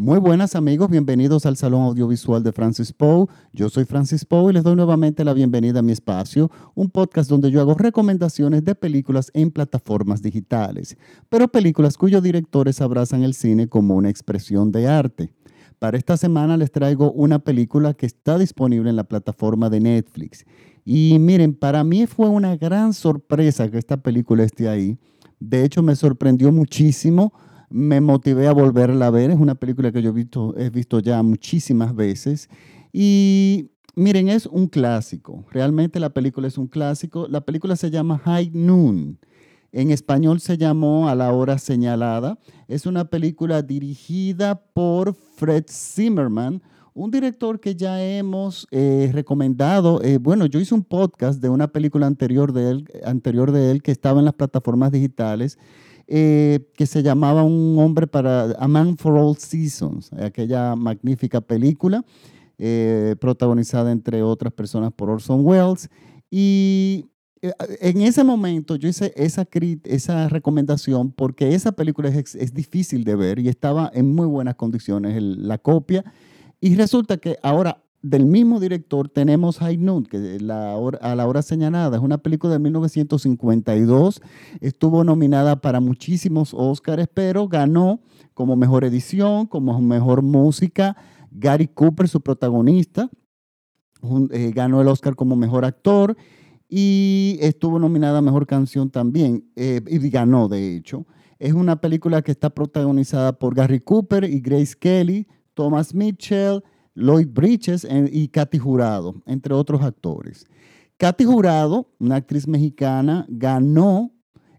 Muy buenas amigos, bienvenidos al Salón Audiovisual de Francis Poe. Yo soy Francis Poe y les doy nuevamente la bienvenida a mi espacio, un podcast donde yo hago recomendaciones de películas en plataformas digitales, pero películas cuyos directores abrazan el cine como una expresión de arte. Para esta semana les traigo una película que está disponible en la plataforma de Netflix. Y miren, para mí fue una gran sorpresa que esta película esté ahí. De hecho, me sorprendió muchísimo me motivé a volverla a ver. Es una película que yo he visto, he visto ya muchísimas veces. Y miren, es un clásico. Realmente la película es un clásico. La película se llama High Noon. En español se llamó A la hora señalada. Es una película dirigida por Fred Zimmerman, un director que ya hemos eh, recomendado. Eh, bueno, yo hice un podcast de una película anterior de él, anterior de él que estaba en las plataformas digitales eh, que se llamaba Un hombre para A Man for All Seasons, aquella magnífica película eh, protagonizada entre otras personas por Orson Welles. Y eh, en ese momento yo hice esa, esa recomendación porque esa película es, es, difícil de ver y estaba en muy buenas condiciones la copia. Y resulta que ahora del mismo director tenemos High Noon, que a la hora señalada es una película de 1952, estuvo nominada para muchísimos Oscars, pero ganó como mejor edición, como mejor música, Gary Cooper, su protagonista, eh, ganó el Oscar como mejor actor y estuvo nominada a mejor canción también, eh, y ganó de hecho. Es una película que está protagonizada por Gary Cooper y Grace Kelly, Thomas Mitchell, Lloyd Bridges y Katy Jurado, entre otros actores. Katy Jurado, una actriz mexicana, ganó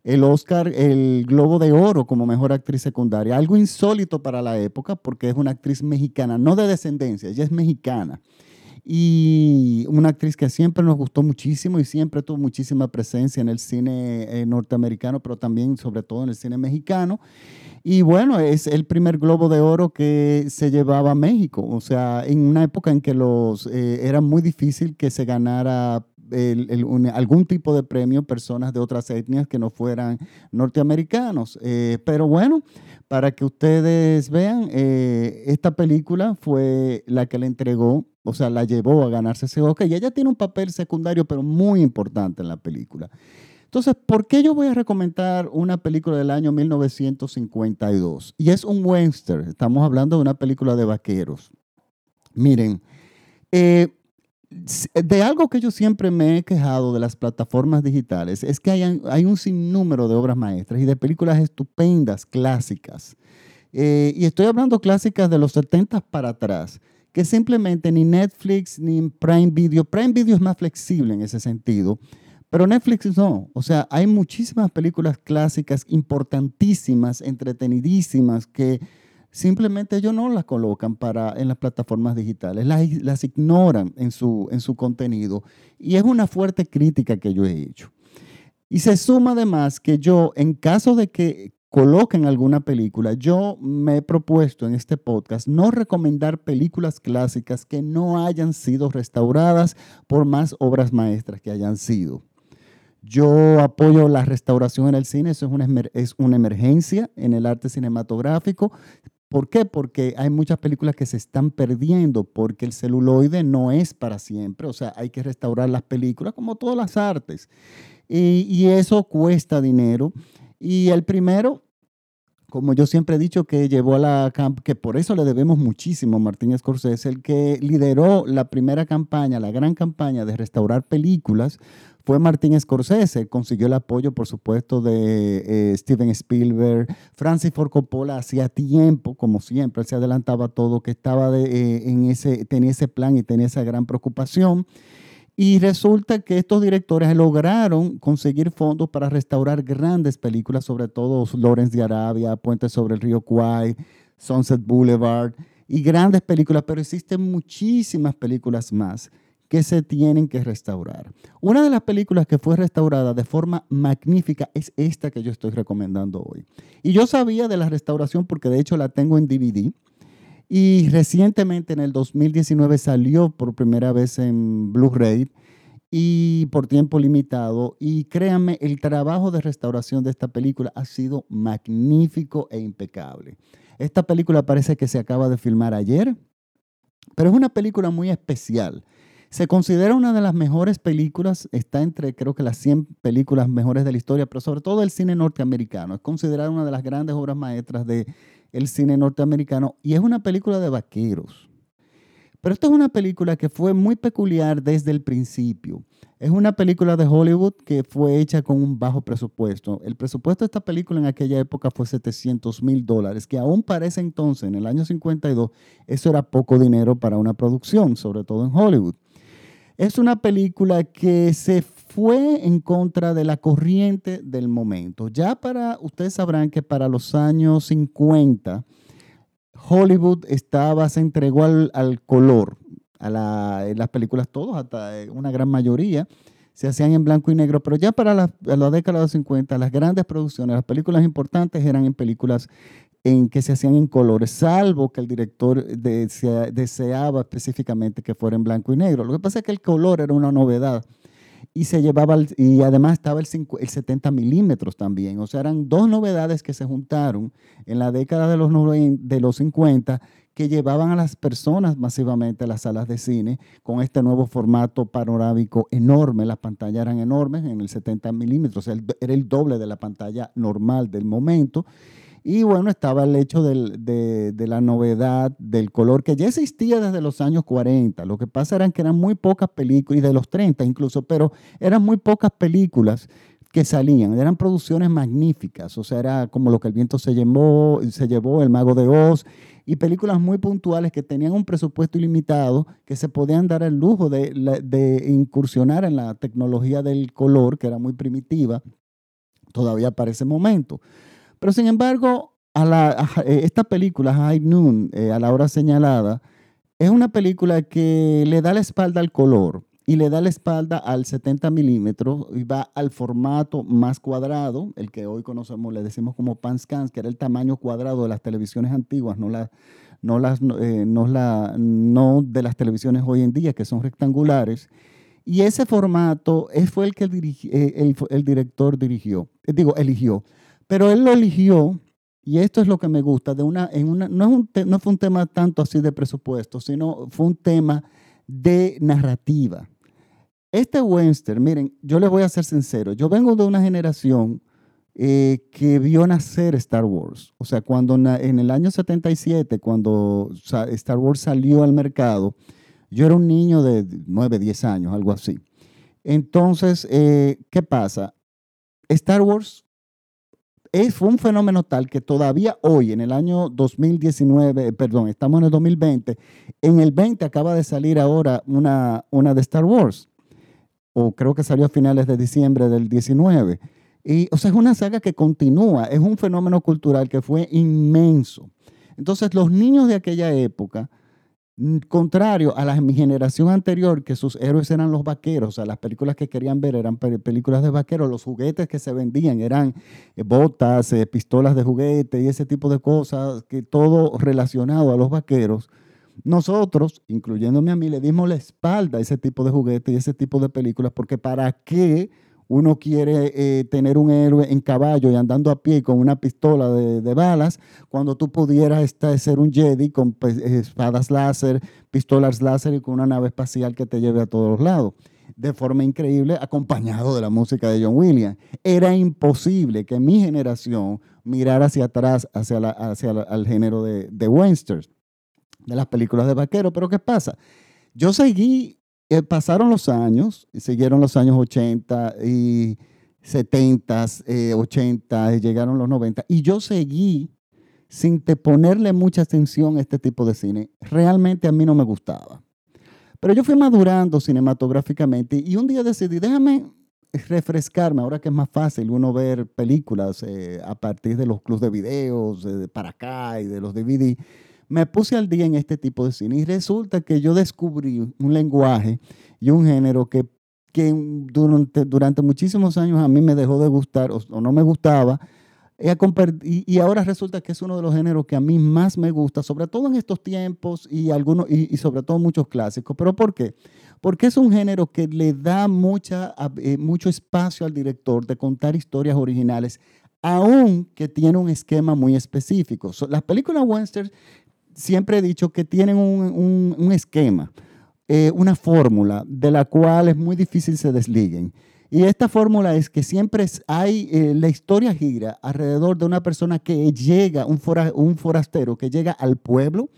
el Oscar, el Globo de Oro como mejor actriz secundaria. Algo insólito para la época porque es una actriz mexicana, no de descendencia, ella es mexicana. Y una actriz que siempre nos gustó muchísimo y siempre tuvo muchísima presencia en el cine eh, norteamericano, pero también sobre todo en el cine mexicano. Y bueno, es el primer globo de oro que se llevaba a México. O sea, en una época en que los, eh, era muy difícil que se ganara algún tipo de premio personas de otras etnias que no fueran norteamericanos. Eh, pero bueno, para que ustedes vean, eh, esta película fue la que le entregó, o sea, la llevó a ganarse ese Oscar y ella tiene un papel secundario, pero muy importante en la película. Entonces, ¿por qué yo voy a recomendar una película del año 1952? Y es un western, estamos hablando de una película de vaqueros. Miren, eh, de algo que yo siempre me he quejado de las plataformas digitales es que hay, hay un sinnúmero de obras maestras y de películas estupendas, clásicas. Eh, y estoy hablando clásicas de los 70 para atrás, que simplemente ni Netflix ni Prime Video, Prime Video es más flexible en ese sentido, pero Netflix no. O sea, hay muchísimas películas clásicas importantísimas, entretenidísimas, que simplemente ellos no las colocan para, en las plataformas digitales, las, ignoran en su, en su contenido. Y es una fuerte crítica que yo he hecho. Y se suma además que yo, en caso de que coloquen alguna película, yo me he propuesto en este podcast no recomendar películas clásicas que no hayan sido restauradas por más obras maestras que hayan sido. Yo apoyo la restauración en el cine, eso es es una emergencia en el arte cinematográfico. ¿Por qué? Porque hay muchas películas que se están perdiendo porque el celuloide no es para siempre, o sea, hay que restaurar las películas como todas las artes. Y, eso cuesta dinero. Y el primero, como yo siempre he dicho, que llevó a la que por eso le debemos muchísimo a Martín Scorsese, el que lideró la primera campaña, la gran campaña de restaurar películas, fue Martín Scorsese. Consiguió el apoyo, por supuesto, de eh, Steven Spielberg. Francis Ford Coppola hacía tiempo, como siempre, se adelantaba todo, que estaba eh, en ese, tenía ese plan y tenía esa gran preocupación. Y resulta que estos directores lograron conseguir fondos para restaurar grandes películas, sobre todo Lawrence de Arabia, Puente sobre el río Kwai, Sunset Boulevard y grandes películas, pero existen muchísimas películas más que se tienen que restaurar. Una de las películas que fue restaurada de forma magnífica es esta que yo estoy recomendando hoy. Y yo sabía de la restauración porque de hecho la tengo en DVD. Y recientemente en el 2019 salió por primera vez en Blu-ray y por tiempo limitado. Y créanme, el trabajo de restauración de esta película ha sido magnífico e impecable. Esta película parece que se acaba de filmar ayer, pero es una película muy especial. Se considera una de las mejores películas, está entre creo que las 100 películas mejores de la historia, pero sobre todo del cine norteamericano. Es considerada una de las grandes obras maestras del el cine norteamericano y es una película de vaqueros. Pero esta es una película que fue muy peculiar desde el principio. Es una película de Hollywood que fue hecha con un bajo presupuesto. El presupuesto de esta película en aquella época fue 700 mil dólares, que aún para ese entonces, en el año 52, eso era poco dinero para una producción, sobre todo en Hollywood. Es una película que se fue en contra de la corriente del momento. Ya para, ustedes sabrán que para los años 50, Hollywood estaba, se entregó al, color, a las películas todos, hasta eh, una gran mayoría, se hacían en blanco y negro, pero ya para la, la década de los 50, las grandes producciones, las películas importantes eran en películas en que se hacían en colores, salvo que el director deseaba específicamente que fuera en blanco y negro. Lo que pasa es que el color era una novedad y se llevaba, y además estaba el, el 70 milímetros también. O sea, eran dos novedades que se juntaron en la década de los, de los 50 que llevaban a las personas masivamente a las salas de cine con este nuevo formato panorámico enorme. Las pantallas eran enormes en el 70 milímetros, era el doble de la pantalla normal del momento. Y bueno, estaba el hecho de, la novedad del color que ya existía desde los años 40. Lo que pasa era que eran muy pocas películas, y de los 30 incluso, pero eran muy pocas películas que salían. Eran producciones magníficas. O sea, era como lo que el viento se llevó, se llevó El Mago de Oz, y películas muy puntuales que tenían un presupuesto ilimitado, que se podían dar el lujo de, de incursionar en la tecnología del color, que era muy primitiva, todavía para ese momento. Pero sin embargo, eh, esta película, High Noon, eh, a la hora señalada, es una película que le da la espalda al color y le da la espalda al 70 milímetros y va al formato más cuadrado, el que hoy conocemos, le decimos como panscans, que era el tamaño cuadrado de las televisiones antiguas, eh, no, de las televisiones hoy en día, que son rectangulares. Y ese formato fue el que el director dirigió, digo, eligió. Pero él lo eligió, y esto es lo que me gusta, de una, en una, no, fue un tema tanto así de presupuesto, sino fue un tema de narrativa. Este western, miren, yo les voy a ser sincero, yo vengo de una generación eh, que vio nacer Star Wars. O sea, cuando en el año 77, cuando Star Wars salió al mercado, yo era un niño de 9, 10 años, algo así. Entonces, eh, ¿qué pasa? Star Wars es, fue un fenómeno tal que todavía hoy, en el año 2019, eh, perdón, estamos en el 2020, en el 20 acaba de salir ahora una, una de Star Wars, o creo que salió a finales de diciembre del 19. Y, o sea, es una saga que continúa, es un fenómeno cultural que fue inmenso. Entonces, los niños de aquella época contrario a la, mi generación anterior, que sus héroes eran los vaqueros, o sea, las películas que querían ver eran películas de vaqueros, los juguetes que se vendían eran eh, botas, eh, pistolas de juguete y ese tipo de cosas, que todo relacionado a los vaqueros. Nosotros, incluyéndome a mí, le dimos la espalda a ese tipo de juguetes y ese tipo de películas, porque ¿para qué? Uno quiere eh, tener un héroe en caballo y andando a pie con una pistola de, balas, cuando tú pudieras estar, ser un Jedi con pues, espadas láser, pistolas láser y con una nave espacial que te lleve a todos lados. De forma increíble, acompañado de la música de John Williams. Era imposible que mi generación mirara hacia atrás, hacia, hacia el género de, de de las películas de vaquero. Pero ¿qué pasa? Yo seguí eh, pasaron los años, siguieron los años 80 y 70, 80, y llegaron los 90, y yo seguí sin ponerle mucha atención a este tipo de cine. Realmente a mí no me gustaba. Pero yo fui madurando cinematográficamente y un día decidí, déjame refrescarme, ahora que es más fácil uno ver películas eh, a partir de los clubes de videos, de para acá y de los DVD me puse al día en este tipo de cine y resulta que yo descubrí un lenguaje y un género que, que durante, durante muchísimos años a mí me dejó de gustar o, no me gustaba. Y, ahora resulta que es uno de los géneros que a mí más me gusta, sobre todo en estos tiempos y, algunos, y, sobre todo muchos clásicos. ¿Pero por qué? Porque es un género que le da mucha, eh, mucho espacio al director de contar historias originales aún que tiene un esquema muy específico. las películas western siempre he dicho que tienen un, esquema, eh, una fórmula de la cual es muy difícil se desliguen. Y esta fórmula es que siempre hay, eh, la historia gira alrededor de una persona que llega, un, un forastero que llega al pueblo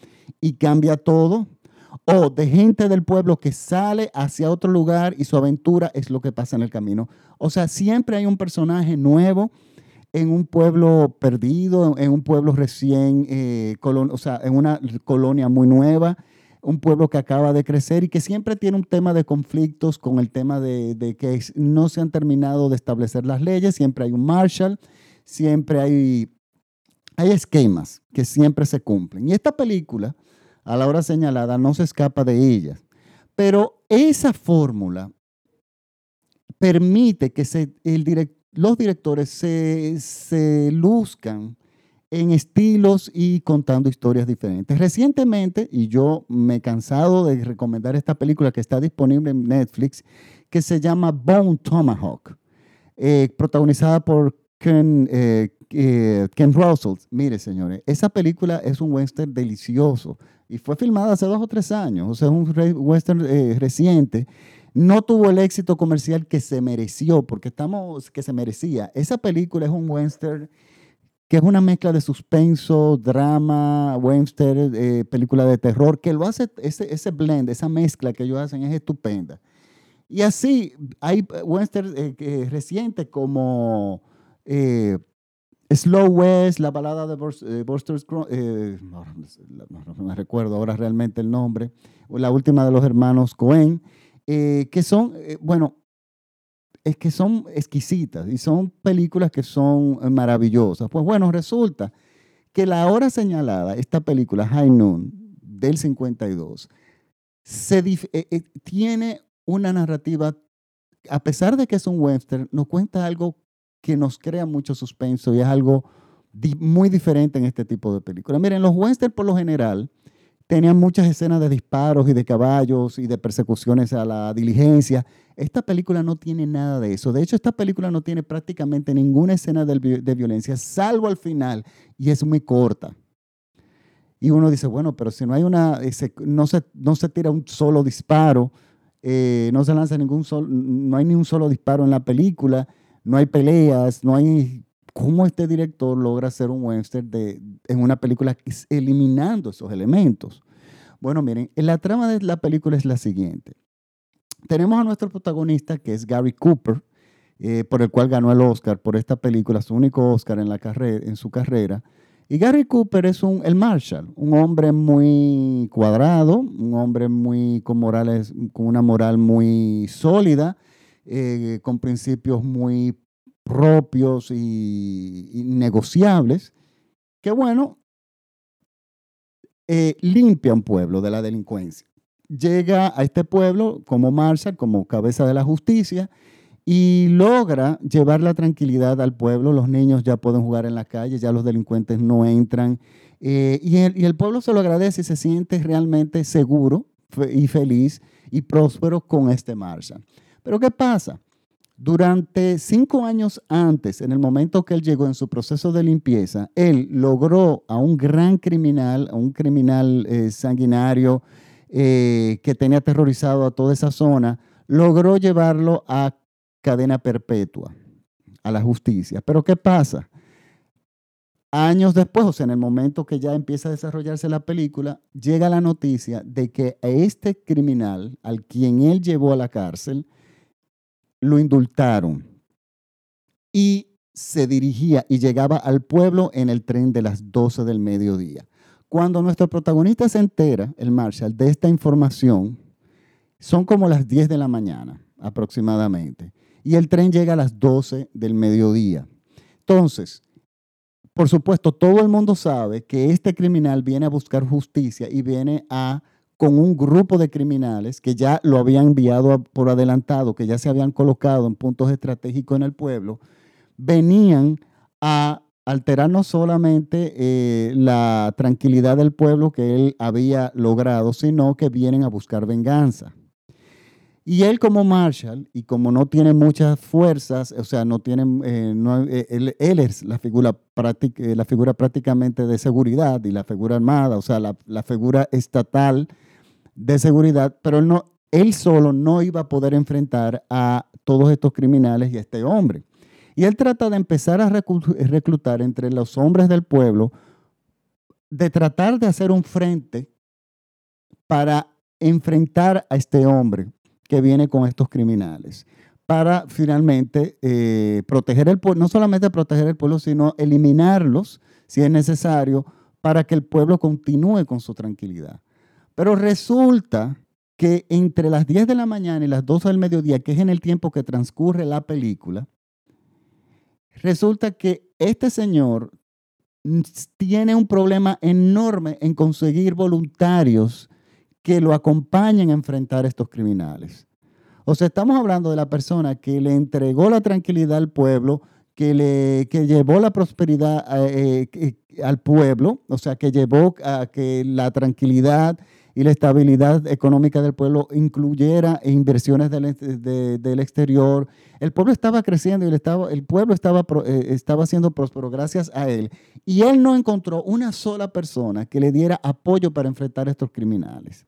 y cambia todo, o de gente del pueblo que sale hacia otro lugar y su aventura es lo que pasa en el camino. O sea, siempre hay un personaje nuevo en un pueblo perdido, en un pueblo recién, eh, o sea, en una colonia muy nueva, un pueblo que acaba de crecer y que siempre tiene un tema de conflictos con el tema de, que no se han terminado de establecer las leyes, siempre hay un Marshall, siempre hay, hay esquemas que siempre se cumplen. Y esta película, a la hora señalada, no se escapa de ella. Pero esa fórmula permite que se, el director los directores se, luzcan en estilos y contando historias diferentes. Recientemente, y yo me he cansado de recomendar esta película que está disponible en Netflix, que se llama Bone Tomahawk, eh, protagonizada por Ken, eh, eh, Ken Russell. Mire, señores, esa película es un western delicioso y fue filmada hace dos o tres años, o sea, es un western reciente no tuvo el éxito comercial que se mereció, porque estamos, que se merecía. Esa película es un western que es una mezcla de suspenso, drama, western, eh, película de terror, que lo hace, ese, blend, esa mezcla que ellos hacen es estupenda. Y así, hay western eh, recientes como eh, Slow West, la balada de Buster no, no, me recuerdo ahora realmente el nombre, la última de los hermanos Cohen, eh, que son, eh, bueno, es que son exquisitas y son películas que son eh, maravillosas. Pues bueno, resulta que la hora señalada, esta película High Noon del 52, se, tiene una narrativa, a pesar de que es un western, nos cuenta algo que nos crea mucho suspenso y es algo muy diferente en este tipo de películas. Miren, los westerns por lo general tenían muchas escenas de disparos y de caballos y de persecuciones a la diligencia. Esta película no tiene nada de eso. De hecho, esta película no tiene prácticamente ninguna escena de, violencia, salvo al final, y es muy corta. Y uno dice, bueno, pero si no hay una, no, se, no se tira un solo disparo, eh, no se lanza ningún solo, no hay ni un solo disparo en la película, no hay peleas, no hay cómo este director logra hacer un western de, en una película eliminando esos elementos. Bueno, miren, la trama de la película es la siguiente. Tenemos a nuestro protagonista, que es Gary Cooper, eh, por el cual ganó el Oscar por esta película, su único Oscar en, la carrera, en su carrera. Y Gary Cooper es un, el Marshall, un hombre muy cuadrado, un hombre muy con, morales, con una moral muy sólida, eh, con principios muy propios y, negociables, que bueno, eh, limpia un pueblo de la delincuencia. Llega a este pueblo como Marshall, como cabeza de la justicia, y logra llevar la tranquilidad al pueblo. Los niños ya pueden jugar en la calle, ya los delincuentes no entran. Eh, y, el, y, el, pueblo se lo agradece y se siente realmente seguro y feliz y próspero con este Marshall. Pero ¿qué pasa? Durante cinco años antes, en el momento que él llegó en su proceso de limpieza, él logró a un gran criminal, a un criminal eh, sanguinario eh, que tenía aterrorizado a toda esa zona, logró llevarlo a cadena perpetua, a la justicia. Pero ¿qué pasa? Años después, o sea, en el momento que ya empieza a desarrollarse la película, llega la noticia de que a este criminal, al quien él llevó a la cárcel, lo indultaron y se dirigía y llegaba al pueblo en el tren de las 12 del mediodía. Cuando nuestro protagonista se entera, el Marshall, de esta información, son como las 10 de la mañana aproximadamente, y el tren llega a las 12 del mediodía. Entonces, por supuesto, todo el mundo sabe que este criminal viene a buscar justicia y viene a con un grupo de criminales que ya lo habían enviado por adelantado, que ya se habían colocado en puntos estratégicos en el pueblo, venían a alterar no solamente eh, la tranquilidad del pueblo que él había logrado, sino que vienen a buscar venganza. Y él como Marshall, y como no tiene muchas fuerzas, o sea, no tiene, eh, eh, él, es la figura, la figura prácticamente de seguridad y la figura armada, o sea, la, figura estatal de seguridad, pero él, no, él solo no iba a poder enfrentar a todos estos criminales y a este hombre. Y él trata de empezar a reclutar entre los hombres del pueblo, de tratar de hacer un frente para enfrentar a este hombre que viene con estos criminales para finalmente eh, proteger el pueblo, no solamente proteger el pueblo, sino eliminarlos si es necesario para que el pueblo continúe con su tranquilidad. Pero resulta que entre las 10 de la mañana y las 12 del mediodía, que es en el tiempo que transcurre la película, resulta que este señor tiene un problema enorme en conseguir voluntarios que lo acompañen a enfrentar a estos criminales. O sea, estamos hablando de la persona que le entregó la tranquilidad al pueblo, que, le, que llevó la prosperidad eh, eh, al pueblo, o sea, que llevó a que la tranquilidad y la estabilidad económica del pueblo incluyera inversiones del, exterior. El pueblo estaba creciendo y el, estaba, el pueblo estaba, eh, estaba siendo próspero gracias a él. Y él no encontró una sola persona que le diera apoyo para enfrentar a estos criminales.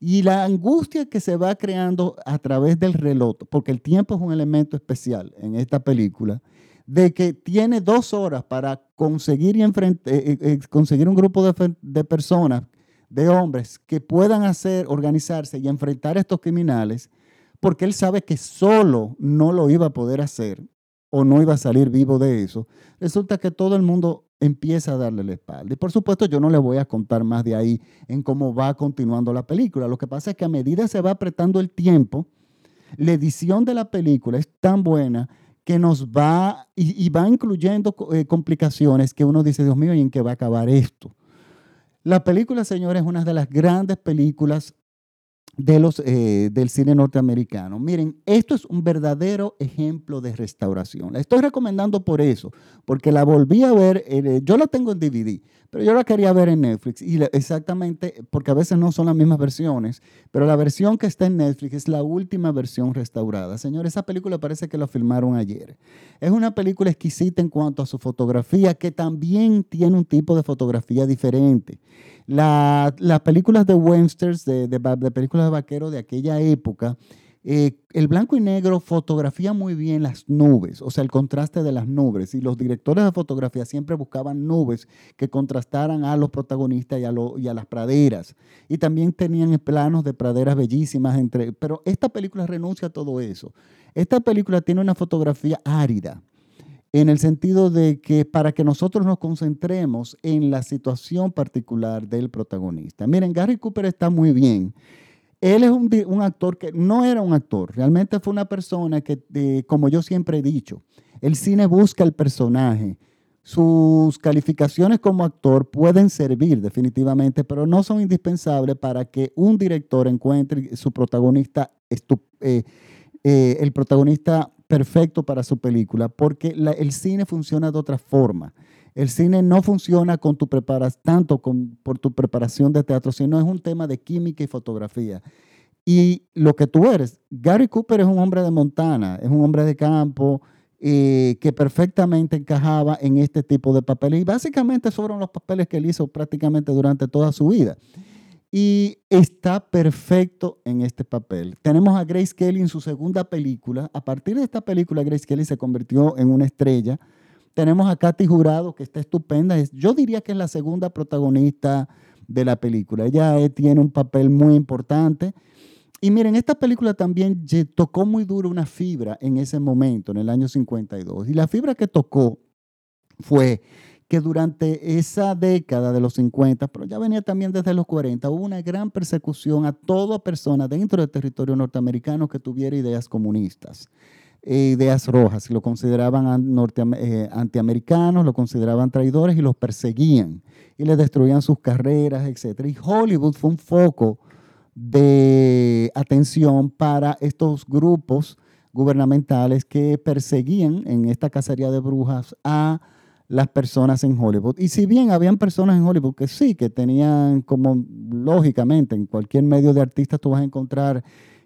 Y la angustia que se va creando a través del reloj, porque el tiempo es un elemento especial en esta película, de que tiene dos horas para conseguir, y eh, eh, eh, conseguir un grupo de, personas, de hombres, que puedan hacer, organizarse y enfrentar a estos criminales, porque él sabe que solo no lo iba a poder hacer o no iba a salir vivo de eso, resulta que todo el mundo empieza a darle la espalda. Y por supuesto yo no le voy a contar más de ahí en cómo va continuando la película. Lo que pasa es que a medida se va apretando el tiempo, la edición de la película es tan buena que nos va y, va incluyendo eh, complicaciones que uno dice, Dios mío, ¿y en qué va a acabar esto? La película, señores, es una de las grandes películas de los, eh, del cine norteamericano. Miren, esto es un verdadero ejemplo de restauración. La estoy recomendando por eso, porque la volví a ver, eh, yo la tengo en DVD, pero yo la quería ver en Netflix, y exactamente, porque a veces no son las mismas versiones, pero la versión que está en Netflix es la última versión restaurada. Señor, esa película parece que la filmaron ayer. Es una película exquisita en cuanto a su fotografía, que también tiene un tipo de fotografía diferente las películas de westerns, de, películas de vaqueros de aquella época, eh, el blanco y negro fotografía muy bien las nubes, o sea, el contraste de las nubes. Y los directores de fotografía siempre buscaban nubes que contrastaran a los protagonistas y a, y a las praderas. Y también tenían planos de praderas bellísimas. Entre, pero esta película renuncia a todo eso. Esta película tiene una fotografía árida en el sentido de que para que nosotros nos concentremos en la situación particular del protagonista. Miren, Gary Cooper está muy bien. Él es un, actor que no era un actor, realmente fue una persona que, como yo siempre he dicho, el cine busca el personaje. Sus calificaciones como actor pueden servir definitivamente, pero no son indispensables para que un director encuentre su protagonista, eh, eh, el protagonista perfecto para su película, porque el cine funciona de otra forma. El cine no funciona con tu preparación, tanto con, por tu preparación de teatro, sino es un tema de química y fotografía. Y lo que tú eres, Gary Cooper es un hombre de Montana, es un hombre de campo eh, que perfectamente encajaba en este tipo de papeles. Y básicamente fueron los papeles que él hizo prácticamente durante toda su vida y está perfecto en este papel. Tenemos a Grace Kelly en su segunda película. A partir de esta película, Grace Kelly se convirtió en una estrella. Tenemos a Katy Jurado, que está estupenda. Yo diría que es la segunda protagonista de la película. Ella eh, tiene un papel muy importante. Y miren, esta película también tocó muy duro una fibra en ese momento, en el año 52. Y la fibra que tocó fue que durante esa década de los 50, pero ya venía también desde los 40, hubo una gran persecución a toda persona dentro del territorio norteamericano que tuviera ideas comunistas, eh, ideas rojas. Lo consideraban eh, antiamericanos, lo consideraban traidores y los perseguían y les destruían sus carreras, etc. Y Hollywood fue un foco de atención para estos grupos gubernamentales que perseguían en esta cacería de brujas a las personas en Hollywood. Y si bien habían personas en Hollywood que sí, que tenían como, lógicamente, en cualquier medio de artistas tú vas a encontrar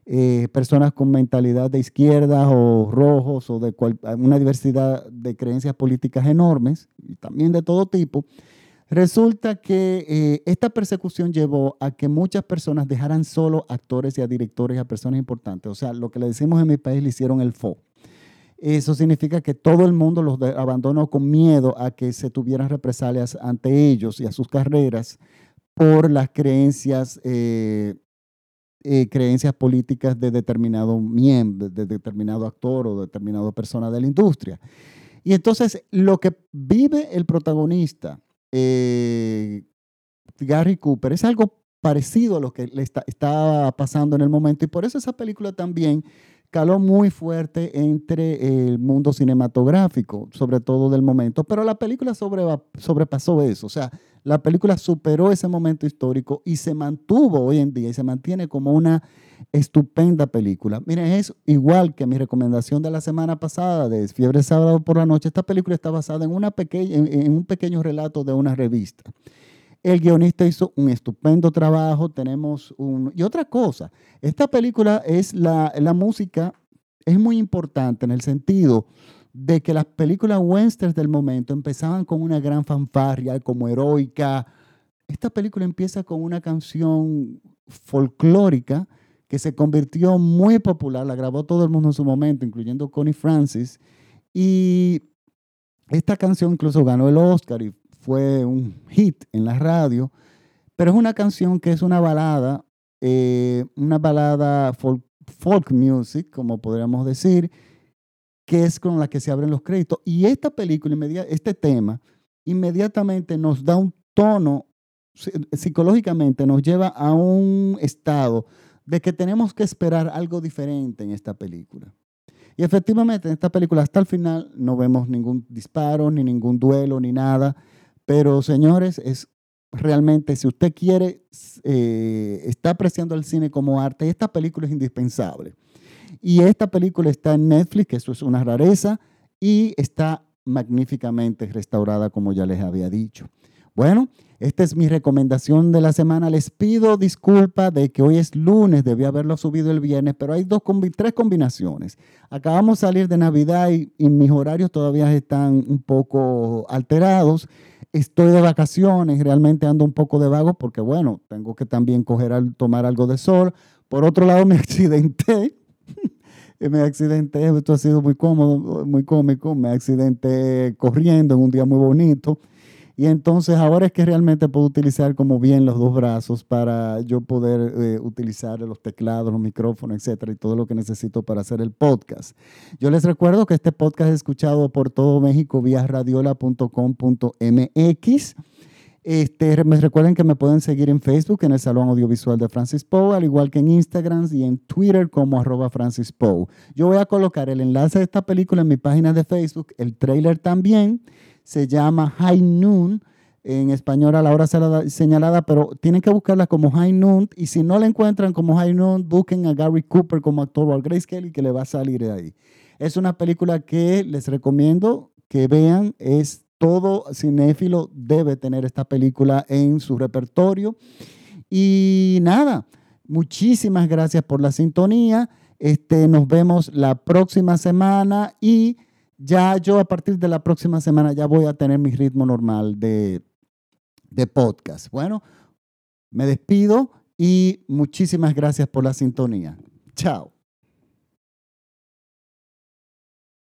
eh, personas con mentalidad de izquierda o rojos o de una diversidad de creencias políticas enormes y también de todo tipo, resulta que eh, esta persecución llevó a que muchas personas dejaran solo actores y a directores y a personas importantes. O sea, lo que le decimos en mi país le hicieron el FO. Eso significa que todo el mundo los abandonó con miedo a que se tuvieran represalias ante ellos y a sus carreras por las creencias, eh, eh, creencias políticas de determinado miembro, de determinado actor o determinada persona de la industria. Y entonces lo que vive el protagonista, eh, Gary Cooper, es algo parecido a lo que le está, pasando en el momento y por eso esa película también caló muy fuerte entre el mundo cinematográfico, sobre todo del momento, pero la película sobrepasó eso, o sea, la película superó ese momento histórico y se mantuvo hoy en día y se mantiene como una estupenda película. Miren, es igual que mi recomendación de la semana pasada de Fiebre Sábado por la Noche, esta película está basada en, una pequeña, en un pequeño relato de una revista. El guionista hizo un estupendo trabajo. Tenemos un. Y otra cosa, esta película es la, música, es muy importante en el sentido de que las películas westerns del momento empezaban con una gran fanfarria, como heroica. Esta película empieza con una canción folclórica que se convirtió muy popular, la grabó todo el mundo en su momento, incluyendo Connie Francis. Y esta canción incluso ganó el Oscar y fue un hit en la radio, pero es una canción que es una balada, eh, una balada folk, music, como podríamos decir, que es con la que se abren los créditos. Y esta película, este tema, inmediatamente nos da un tono, psicológicamente nos lleva a un estado de que tenemos que esperar algo diferente en esta película. Y efectivamente, en esta película hasta el final no vemos ningún disparo, ni ningún duelo, ni nada. Pero señores, es realmente, si usted quiere, eh, está apreciando el cine como arte, esta película es indispensable. Y esta película está en Netflix, eso es una rareza, y está magníficamente restaurada, como ya les había dicho. Bueno, esta es mi recomendación de la semana. Les pido disculpa de que hoy es lunes, debí haberlo subido el viernes, pero hay dos, tres combinaciones. Acabamos de salir de Navidad y mis horarios todavía están un poco alterados estoy de vacaciones, realmente ando un poco de vago porque, bueno, tengo que también tomar algo de sol. Por otro lado, me accidenté. me accidenté, esto ha sido muy cómodo, muy cómico. Me accidenté corriendo en un día muy bonito. Y entonces ahora es que realmente puedo utilizar como bien los dos brazos para yo poder eh, utilizar los teclados, los micrófonos, etcétera, y todo lo que necesito para hacer el podcast. Yo les recuerdo que este podcast es escuchado por todo México vía radiola.com.mx. Este, me recuerden que me pueden seguir en Facebook, en el Salón Audiovisual de Francis Poe, al igual que en Instagram y en Twitter como arroba Francis Poe. Yo voy a colocar el enlace de esta película en mi página de Facebook, el trailer también se llama High Noon, en español a la hora señalada, pero tienen que buscarla como High Noon y si no la encuentran como High Noon, busquen a Gary Cooper como actor o a Grace Kelly que le va a salir de ahí. Es una película que les recomiendo que vean, es todo cinéfilo debe tener esta película en su repertorio. Y nada, muchísimas gracias por la sintonía. Este, nos vemos la próxima semana y ya yo a partir de la próxima semana ya voy a tener mi ritmo normal de, de podcast. Bueno, me despido y muchísimas gracias por la sintonía. Chao.